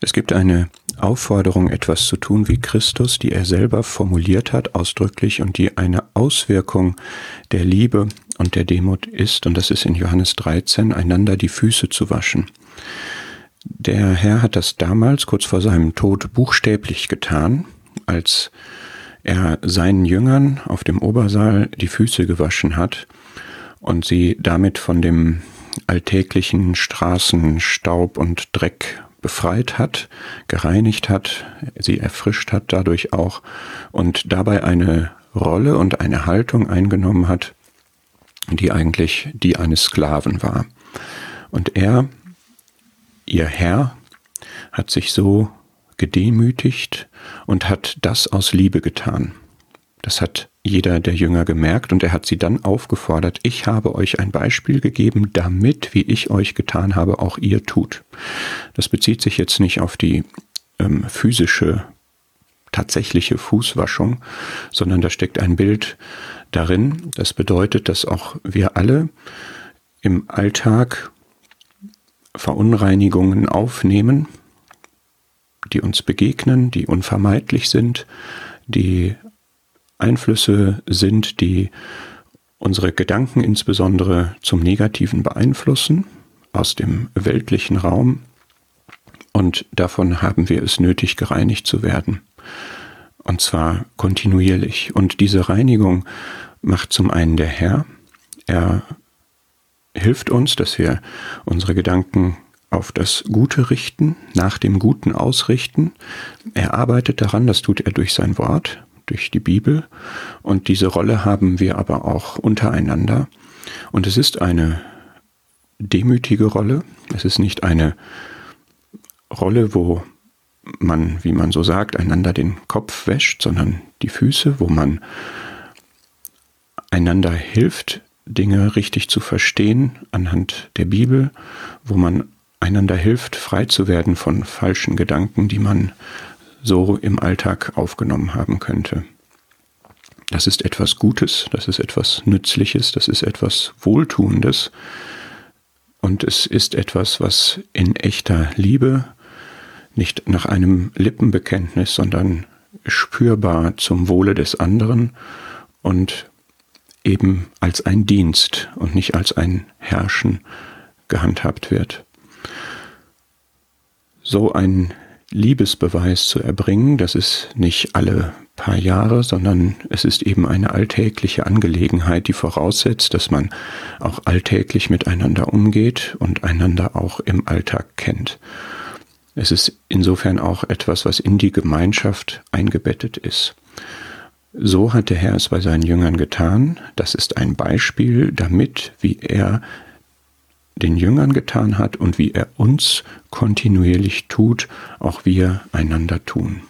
Es gibt eine Aufforderung, etwas zu tun wie Christus, die er selber formuliert hat, ausdrücklich und die eine Auswirkung der Liebe und der Demut ist, und das ist in Johannes 13, einander die Füße zu waschen. Der Herr hat das damals, kurz vor seinem Tod, buchstäblich getan, als er seinen Jüngern auf dem Obersaal die Füße gewaschen hat und sie damit von dem alltäglichen Straßenstaub und Dreck befreit hat, gereinigt hat, sie erfrischt hat dadurch auch und dabei eine Rolle und eine Haltung eingenommen hat, die eigentlich die eines Sklaven war. Und er, ihr Herr, hat sich so gedemütigt und hat das aus Liebe getan. Das hat jeder der Jünger gemerkt und er hat sie dann aufgefordert, ich habe euch ein Beispiel gegeben, damit, wie ich euch getan habe, auch ihr tut. Das bezieht sich jetzt nicht auf die ähm, physische, tatsächliche Fußwaschung, sondern da steckt ein Bild darin. Das bedeutet, dass auch wir alle im Alltag Verunreinigungen aufnehmen, die uns begegnen, die unvermeidlich sind, die Einflüsse sind, die unsere Gedanken insbesondere zum Negativen beeinflussen, aus dem weltlichen Raum. Und davon haben wir es nötig, gereinigt zu werden. Und zwar kontinuierlich. Und diese Reinigung macht zum einen der Herr. Er hilft uns, dass wir unsere Gedanken auf das Gute richten, nach dem Guten ausrichten. Er arbeitet daran, das tut er durch sein Wort, durch die Bibel. Und diese Rolle haben wir aber auch untereinander. Und es ist eine demütige Rolle. Es ist nicht eine Rolle, wo man, wie man so sagt, einander den Kopf wäscht, sondern die Füße, wo man einander hilft, Dinge richtig zu verstehen anhand der Bibel, wo man einander hilft, frei zu werden von falschen Gedanken, die man so im Alltag aufgenommen haben könnte. Das ist etwas Gutes, das ist etwas Nützliches, das ist etwas Wohltuendes und es ist etwas, was in echter Liebe, nicht nach einem Lippenbekenntnis, sondern spürbar zum Wohle des anderen und eben als ein Dienst und nicht als ein Herrschen gehandhabt wird. So ein Liebesbeweis zu erbringen. Das ist nicht alle paar Jahre, sondern es ist eben eine alltägliche Angelegenheit, die voraussetzt, dass man auch alltäglich miteinander umgeht und einander auch im Alltag kennt. Es ist insofern auch etwas, was in die Gemeinschaft eingebettet ist. So hat der Herr es bei seinen Jüngern getan. Das ist ein Beispiel damit, wie er den Jüngern getan hat und wie er uns kontinuierlich tut, auch wir einander tun.